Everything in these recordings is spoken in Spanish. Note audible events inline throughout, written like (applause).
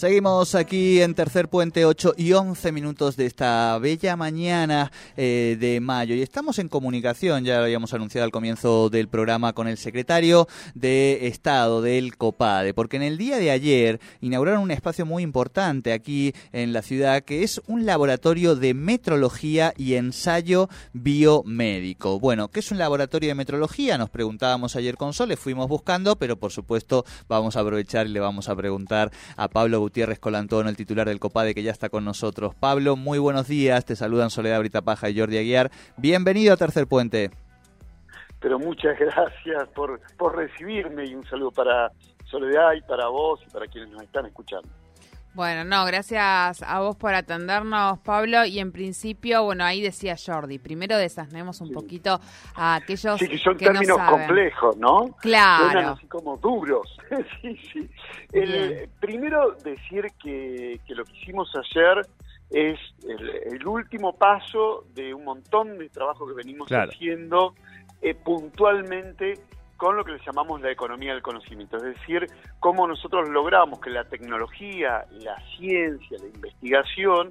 Seguimos aquí en Tercer Puente, 8 y 11 minutos de esta bella mañana eh, de mayo. Y estamos en comunicación, ya lo habíamos anunciado al comienzo del programa, con el secretario de Estado del COPADE, porque en el día de ayer inauguraron un espacio muy importante aquí en la ciudad, que es un laboratorio de metrología y ensayo biomédico. Bueno, ¿qué es un laboratorio de metrología? Nos preguntábamos ayer con Sole, fuimos buscando, pero por supuesto vamos a aprovechar y le vamos a preguntar a Pablo Gutiérrez Colantón, el titular del COPADE, que ya está con nosotros. Pablo, muy buenos días. Te saludan Soledad Britapaja y Jordi Aguiar. Bienvenido a Tercer Puente. Pero muchas (laughs) gracias por, por recibirme y un saludo para Soledad y para vos y para quienes nos están escuchando. Bueno, no, gracias a vos por atendernos, Pablo. Y en principio, bueno, ahí decía Jordi, primero desasnemos un poquito a aquellos sí, que son términos complejos, ¿no? Claro. Suenan así como duros. (laughs) sí, sí. El, primero decir que, que, lo que hicimos ayer es el, último paso de un montón de trabajo que venimos haciendo eh, puntualmente con lo que le llamamos la economía del conocimiento, es decir, cómo nosotros logramos que la tecnología, la ciencia, la investigación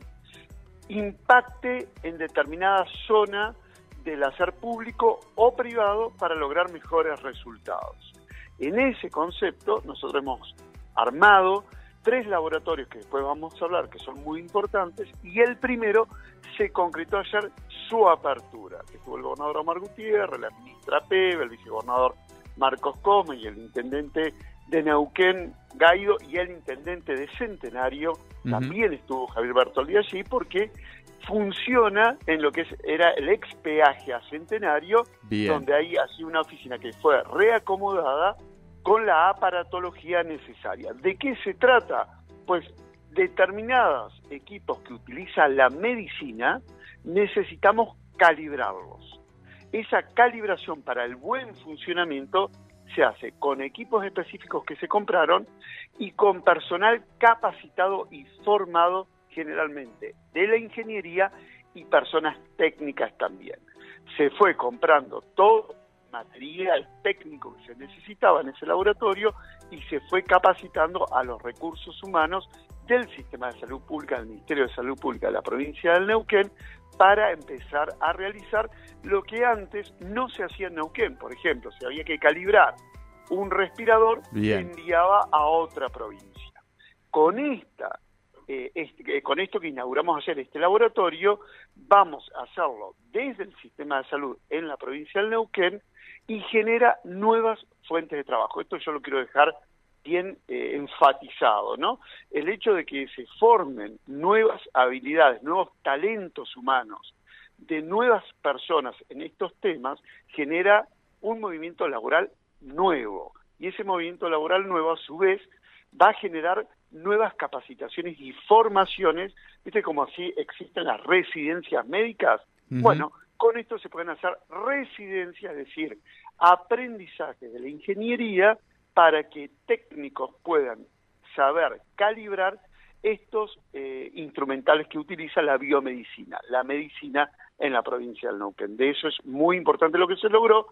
impacte en determinada zona del hacer público o privado para lograr mejores resultados. En ese concepto nosotros hemos armado tres laboratorios que después vamos a hablar que son muy importantes y el primero se concretó ayer su apertura, que estuvo el gobernador Omar Gutiérrez, la ministra Pebe, el vicegobernador Marcos Come y el intendente de Neuquén, Gaido, y el intendente de Centenario, también estuvo Javier Bertoldi allí, porque funciona en lo que era el ex peaje a Centenario, donde hay así una oficina que fue reacomodada con la aparatología necesaria. ¿De qué se trata? Pues determinados equipos que utiliza la medicina necesitamos calibrarlos esa calibración para el buen funcionamiento se hace con equipos específicos que se compraron y con personal capacitado y formado generalmente de la ingeniería y personas técnicas también. Se fue comprando todo material técnico que se necesitaba en ese laboratorio y se fue capacitando a los recursos humanos del Sistema de Salud Pública, del Ministerio de Salud Pública de la provincia del Neuquén, para empezar a realizar lo que antes no se hacía en Neuquén. Por ejemplo, si había que calibrar un respirador, se enviaba a otra provincia. Con esta eh, este, con esto que inauguramos ayer este laboratorio, vamos a hacerlo desde el sistema de salud en la provincia del Neuquén y genera nuevas fuentes de trabajo. Esto yo lo quiero dejar bien eh, enfatizado, ¿no? El hecho de que se formen nuevas habilidades, nuevos talentos humanos de nuevas personas en estos temas genera un movimiento laboral nuevo. Y ese movimiento laboral nuevo a su vez va a generar nuevas capacitaciones y formaciones, viste como así existen las residencias médicas, bueno, con esto se pueden hacer residencias, es decir, aprendizaje de la ingeniería para que técnicos puedan saber calibrar estos eh, instrumentales que utiliza la biomedicina, la medicina en la provincia del Neuquén. De eso es muy importante lo que se logró.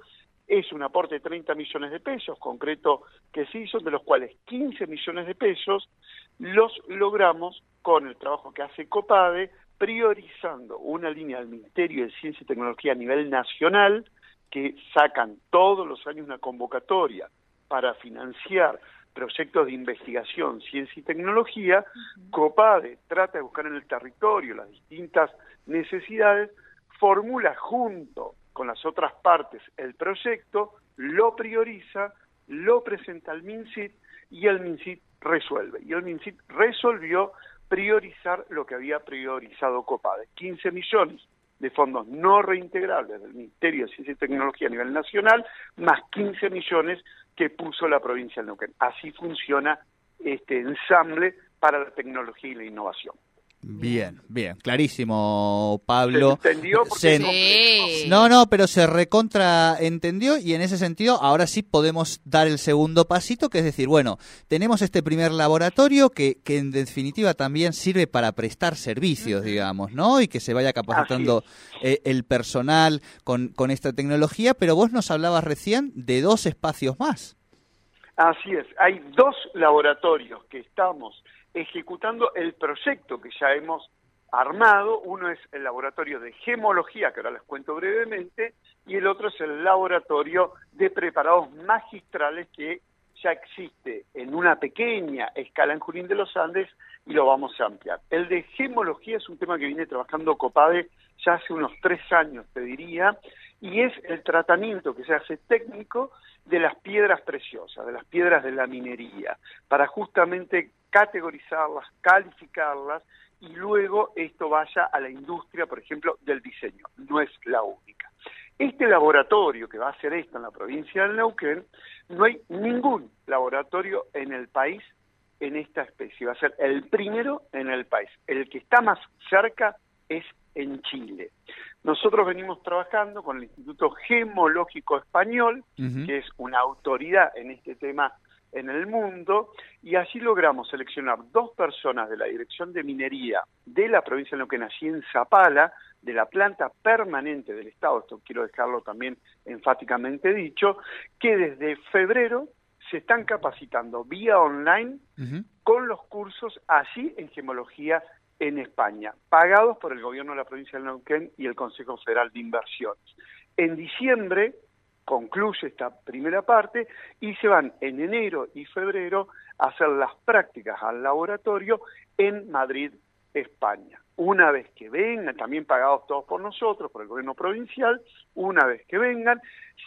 Es un aporte de 30 millones de pesos, concreto que se hizo, de los cuales 15 millones de pesos los logramos con el trabajo que hace COPADE, priorizando una línea del Ministerio de Ciencia y Tecnología a nivel nacional, que sacan todos los años una convocatoria para financiar proyectos de investigación, ciencia y tecnología, COPADE trata de buscar en el territorio las distintas necesidades, formula junto con las otras partes el proyecto, lo prioriza, lo presenta al MINCIT y el MINCIT resuelve. Y el MINCIT resolvió priorizar lo que había priorizado COPADE, 15 millones de fondos no reintegrables del Ministerio de Ciencia y Tecnología a nivel nacional, más 15 millones que puso la provincia de Neuquén. Así funciona este ensamble para la tecnología y la innovación. Bien, bien, clarísimo, Pablo. ¿Se entendió? Se- Sí. No, no, pero se recontra entendió y en ese sentido ahora sí podemos dar el segundo pasito, que es decir, bueno, tenemos este primer laboratorio que, que en definitiva también sirve para prestar servicios, digamos, ¿no? Y que se vaya capacitando eh, el personal con, con esta tecnología, pero vos nos hablabas recién de dos espacios más. Así es, hay dos laboratorios que estamos ejecutando el proyecto que ya hemos armado. Uno es el laboratorio de gemología, que ahora les cuento brevemente, y el otro es el laboratorio de preparados magistrales que ya existe en una pequeña escala en Junín de los Andes y lo vamos a ampliar. El de gemología es un tema que viene trabajando Copade ya hace unos tres años, te diría, y es el tratamiento que se hace técnico de las piedras preciosas, de las piedras de la minería, para justamente categorizarlas, calificarlas y luego esto vaya a la industria, por ejemplo, del diseño. No es la única. Este laboratorio que va a hacer esto en la provincia del Neuquén, no hay ningún laboratorio en el país en esta especie. Va a ser el primero en el país. El que está más cerca es en Chile. Nosotros venimos trabajando con el Instituto Gemológico Español, que es una autoridad en este tema en el mundo, y allí logramos seleccionar dos personas de la Dirección de Minería de la provincia de Neuquén, allí en Zapala, de la planta permanente del Estado, esto quiero dejarlo también enfáticamente dicho, que desde febrero se están capacitando vía online con los cursos allí en gemología en España, pagados por el gobierno de la provincia de Neuquén y el Consejo Federal de Inversiones. En diciembre concluye esta primera parte y se van en enero y febrero a hacer las prácticas al laboratorio en Madrid, España. Una vez que vengan, también pagados todos por nosotros, por el gobierno provincial, una vez que vengan,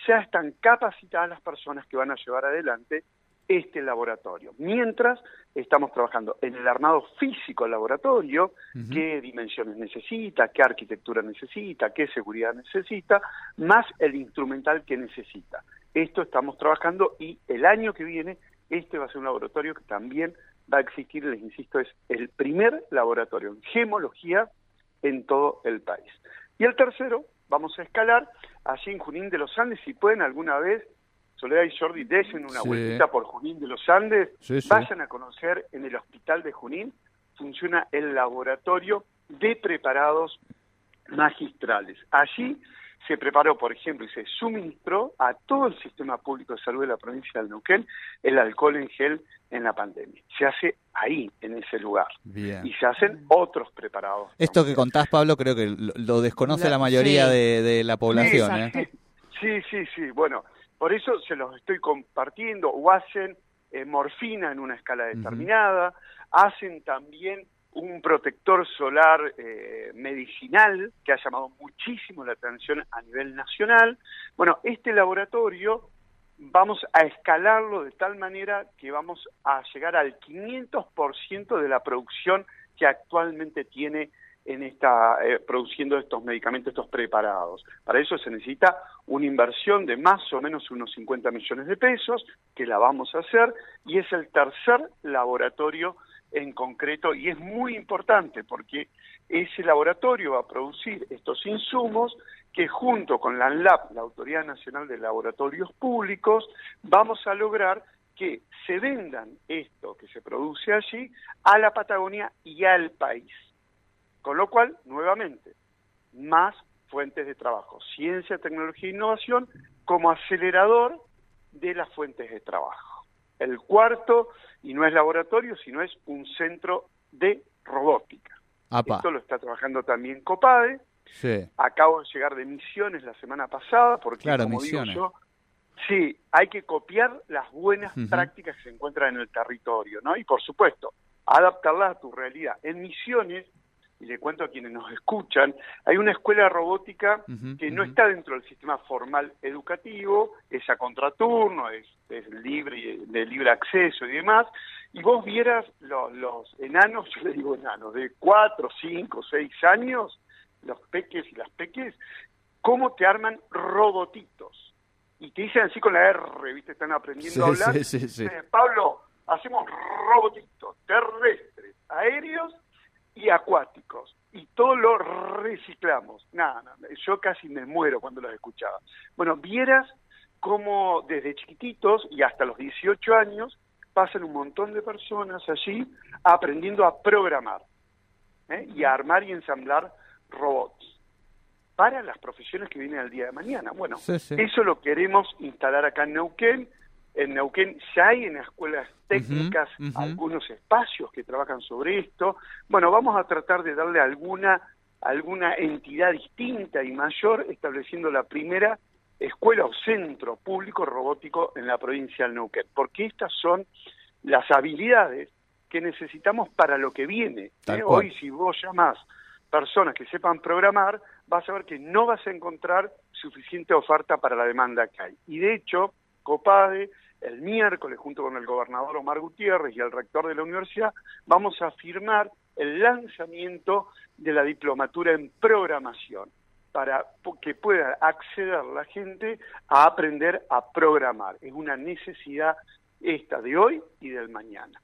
ya están capacitadas las personas que van a llevar adelante este laboratorio. Mientras estamos trabajando en el armado físico del laboratorio, qué dimensiones necesita, qué arquitectura necesita, qué seguridad necesita, más el instrumental que necesita. Esto estamos trabajando y el año que viene este va a ser un laboratorio que también va a existir, les insisto, es el primer laboratorio en gemología en todo el país. Y el tercero, vamos a escalar allí en Junín de los Andes, si pueden alguna vez, Soledad y Jordi, desen una Sí. vueltita por Junín de los Andes, Sí, sí. vayan a conocer en el hospital de Junín, funciona el laboratorio de preparados magistrales. Allí se preparó, por ejemplo, y se suministró a todo el sistema público de salud de la provincia del Neuquén el alcohol en gel en la pandemia. Se hace ahí, en ese lugar. Bien. Y se hacen otros preparados. Esto que contás, Pablo, creo que lo, lo desconoce La- la, mayoría sí. de, de la población. ¿eh? Sí, sí, sí. Bueno, por eso se los estoy compartiendo. O hacen eh, morfina en una escala determinada, hacen también un protector solar eh, medicinal que ha llamado muchísimo la atención a nivel nacional. Bueno, este laboratorio vamos a escalarlo de tal manera que vamos a llegar al 500% de la producción que actualmente tiene en esta eh, produciendo estos medicamentos, estos preparados. Para eso se necesita una inversión de más o menos unos 50 millones de pesos, que la vamos a hacer, y es el tercer laboratorio en concreto, y es muy importante porque ese laboratorio va a producir estos insumos que junto con la ANLAP, la Autoridad Nacional de Laboratorios Públicos, vamos a lograr que se vendan esto que se produce allí a la Patagonia y al país. Con lo cual, nuevamente, más fuentes de trabajo, ciencia, tecnología e innovación como acelerador de las fuentes de trabajo. El cuarto, y no es laboratorio, sino es un centro de robótica. Apa, Esto lo está trabajando también COPADE. sí. Acabo de llegar de Misiones la semana pasada, porque Claro, como Misiones. digo yo, sí, hay que copiar las buenas prácticas que se encuentran en el territorio, ¿no? Y por supuesto, adaptarlas a tu realidad. En Misiones, y le cuento a quienes nos escuchan, hay una escuela robótica que no está dentro del sistema formal educativo, es a contraturno, es, es libre, de libre acceso y demás, y vos vieras lo- los enanos, (laughs) yo le digo enanos, de cuatro, cinco, seis años, los peques y las peques, cómo te arman robotitos. Y te dicen así con la R, ¿viste? Están aprendiendo Sí, a hablar. sí, sí, sí. Eh, Pablo, hacemos robotitos terrestres, aéreos y acuáticos. Y todo lo reciclamos. Nada, nada, yo casi me muero cuando los escuchaba. Bueno, vieras cómo desde chiquititos y hasta los 18 años pasan un montón de personas allí aprendiendo a programar ¿eh? y a armar y ensamblar robots para las profesiones que vienen al día de mañana. Bueno, eso lo queremos instalar acá en Neuquén. En Neuquén ya hay en las escuelas técnicas algunos espacios que trabajan sobre esto. Bueno, vamos a tratar de darle alguna alguna entidad distinta y mayor, estableciendo la primera escuela o centro público robótico en la provincia del Neuquén, porque estas son las habilidades que necesitamos para lo que viene. ¿eh? Hoy si vos llamas personas que sepan programar, vas a ver que no vas a encontrar suficiente oferta para la demanda que hay. Y de hecho, COPADE, el miércoles, junto con el gobernador Omar Gutiérrez y el rector de la universidad, vamos a firmar el lanzamiento de la diplomatura en programación para que pueda acceder la gente a aprender a programar. Es una necesidad esta de hoy y del mañana.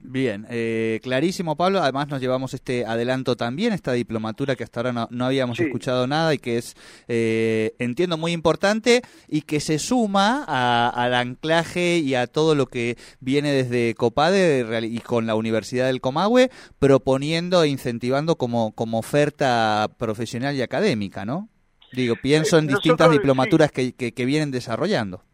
Bien, eh, clarísimo Pablo, además nos llevamos este adelanto también, esta diplomatura que hasta ahora no, habíamos escuchado nada y que es, eh, entiendo, muy importante y que se suma al anclaje y a todo lo que viene desde COPADE y con la Universidad del Comahue, proponiendo e incentivando como, como oferta profesional y académica, ¿no? Digo, pienso en distintas diplomaturas que, que vienen desarrollando.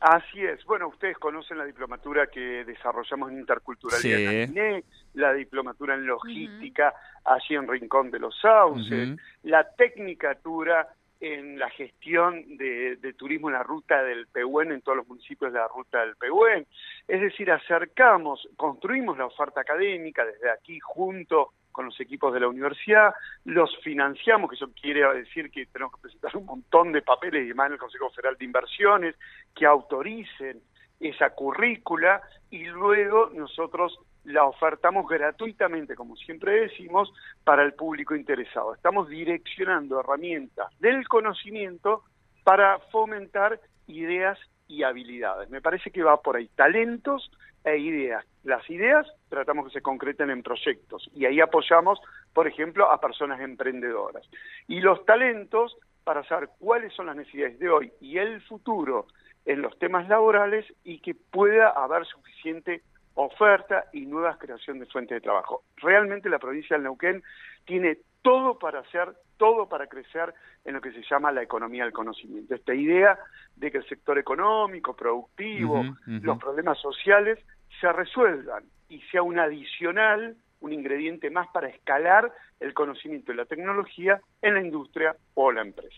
Así es. Bueno, ustedes conocen la diplomatura que desarrollamos en interculturalidad sí. la diplomatura en logística allí en Rincón de los Sauces, la tecnicatura en la gestión de, turismo en la ruta del Pehuen, en todos los municipios de la ruta del Pehuen. Es decir, acercamos, construimos la oferta académica desde aquí junto con los equipos de la universidad, los financiamos, que eso quiere decir que tenemos que presentar un montón de papeles y demás en el Consejo Federal de Inversiones que autoricen esa currícula y luego nosotros la ofertamos gratuitamente, como siempre decimos, para el público interesado. Estamos direccionando herramientas del conocimiento para fomentar ideas y habilidades. Me parece que va por ahí. Talentos e ideas. Las ideas tratamos que se concreten en proyectos y ahí apoyamos, por ejemplo, a personas emprendedoras. Y los talentos para saber cuáles son las necesidades de hoy y el futuro en los temas laborales y que pueda haber suficiente oferta y nuevas creación de fuentes de trabajo. Realmente la provincia del Neuquén tiene todo para hacer, todo para crecer en lo que se llama la economía del conocimiento. Esta idea de que el sector económico, productivo, los problemas sociales se resuelvan y sea un adicional, un ingrediente más para escalar el conocimiento y la tecnología en la industria o la empresa.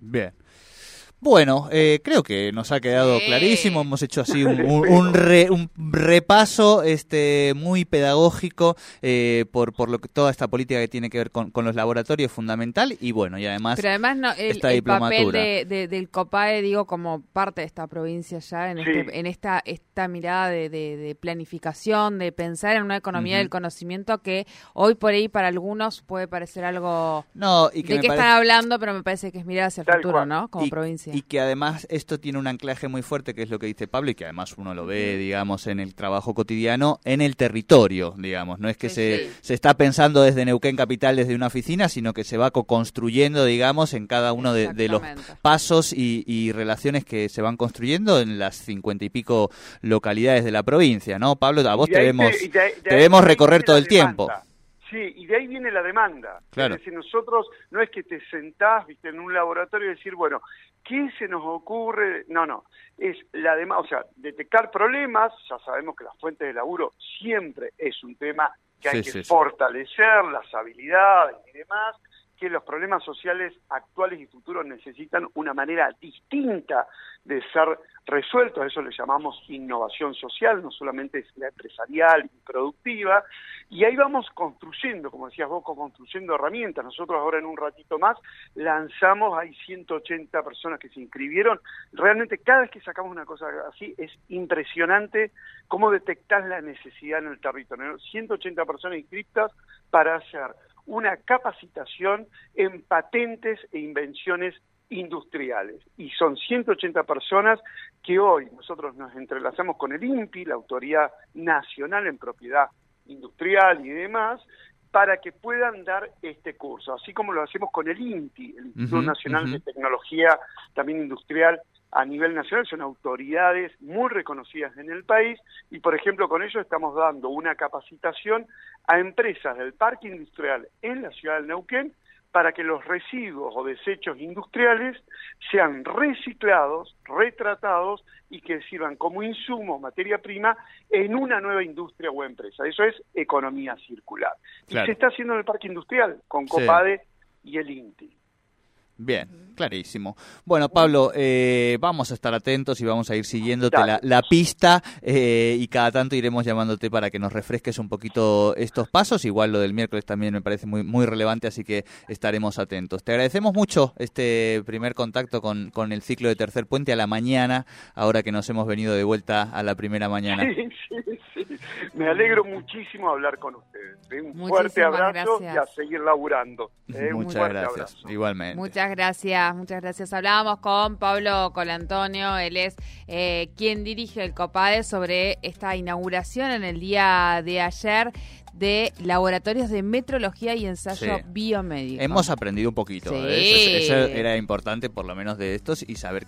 Bien. Bueno, eh, creo que nos ha quedado clarísimo. Hemos hecho así un, (laughs) un, repaso este muy pedagógico eh, por, por lo que toda esta política que tiene que ver con, los laboratorios fundamental y bueno, y además, Pero además no, el, papel de, del COPAE, digo, como parte de esta provincia ya, en, este, en esta, esta mirada de, planificación, de pensar en una economía del conocimiento que hoy por ahí para algunos puede parecer algo... No, y que ¿De qué están hablando? Pero me parece que es mirar hacia el futuro, ¿no? Como provincia y que además esto tiene un anclaje muy fuerte, que es lo que dice Pablo, y que además uno lo ve, digamos, en el trabajo cotidiano, en el territorio, digamos. No es que se, se está pensando desde Neuquén Capital, desde una oficina, sino que se va co-construyendo, digamos, en cada uno de, los pasos y, relaciones que se van construyendo en las cincuenta y pico localidades de la provincia, ¿no? Pablo, a vos te vemos, te, recorrer todo el tiempo. Sí, y de ahí viene la demanda. Claro. Es decir, nosotros no es que te sentás ¿viste, en un laboratorio y decir, bueno, ¿qué se nos ocurre? No, no, es la demanda, o sea, detectar problemas, ya sabemos que las fuentes de laburo siempre es un tema que hay que fortalecer, las habilidades y demás, que los problemas sociales actuales y futuros necesitan una manera distinta de ser resueltos, a eso le llamamos innovación social, no solamente es la empresarial y productiva, y ahí vamos construyendo, como decías vos, construyendo herramientas. Nosotros ahora en un ratito más lanzamos, hay 180 personas que se inscribieron. Realmente cada vez que sacamos una cosa así es impresionante cómo detectar la necesidad en el territorio. 180 personas inscritas para hacer una capacitación en patentes e invenciones industriales. Y son 180 personas que hoy nosotros nos entrelazamos con el INPI, la Autoridad Nacional en Propiedad Industrial y demás, para que puedan dar este curso, así como lo hacemos con el INTI, el Instituto Nacional de Tecnología, también industrial a nivel nacional, son autoridades muy reconocidas en el país y, por ejemplo, con ellos estamos dando una capacitación a empresas del parque industrial en la ciudad de Neuquén para que los residuos o desechos industriales sean reciclados, retratados y que sirvan como insumo, materia prima, en una nueva industria o empresa. Eso es economía circular. Y se está haciendo en el parque industrial con Copade y el INTI. Bien, clarísimo. Bueno, Pablo, eh, vamos a estar atentos y vamos a ir siguiéndote la, pista eh, y cada tanto iremos llamándote para que nos refresques un poquito estos pasos. Igual lo del miércoles también me parece muy, muy relevante, así que estaremos atentos. Te agradecemos mucho este primer contacto con, con el ciclo de Tercer Puente a la mañana, ahora que nos hemos venido de vuelta a la primera mañana. (laughs) Sí, sí, sí. (laughs) Me alegro muchísimo hablar con ustedes. Un fuerte abrazo y a seguir laburando. Muchas gracias. Igualmente. Muchas gracias, muchas gracias. Hablábamos con Pablo Colantonio, él es eh, quien dirige el COPADE sobre esta inauguración en el día de ayer de laboratorios de metrología y ensayo biomédico. Hemos aprendido un poquito, ¿eh? eso, era importante por lo menos de estos y saber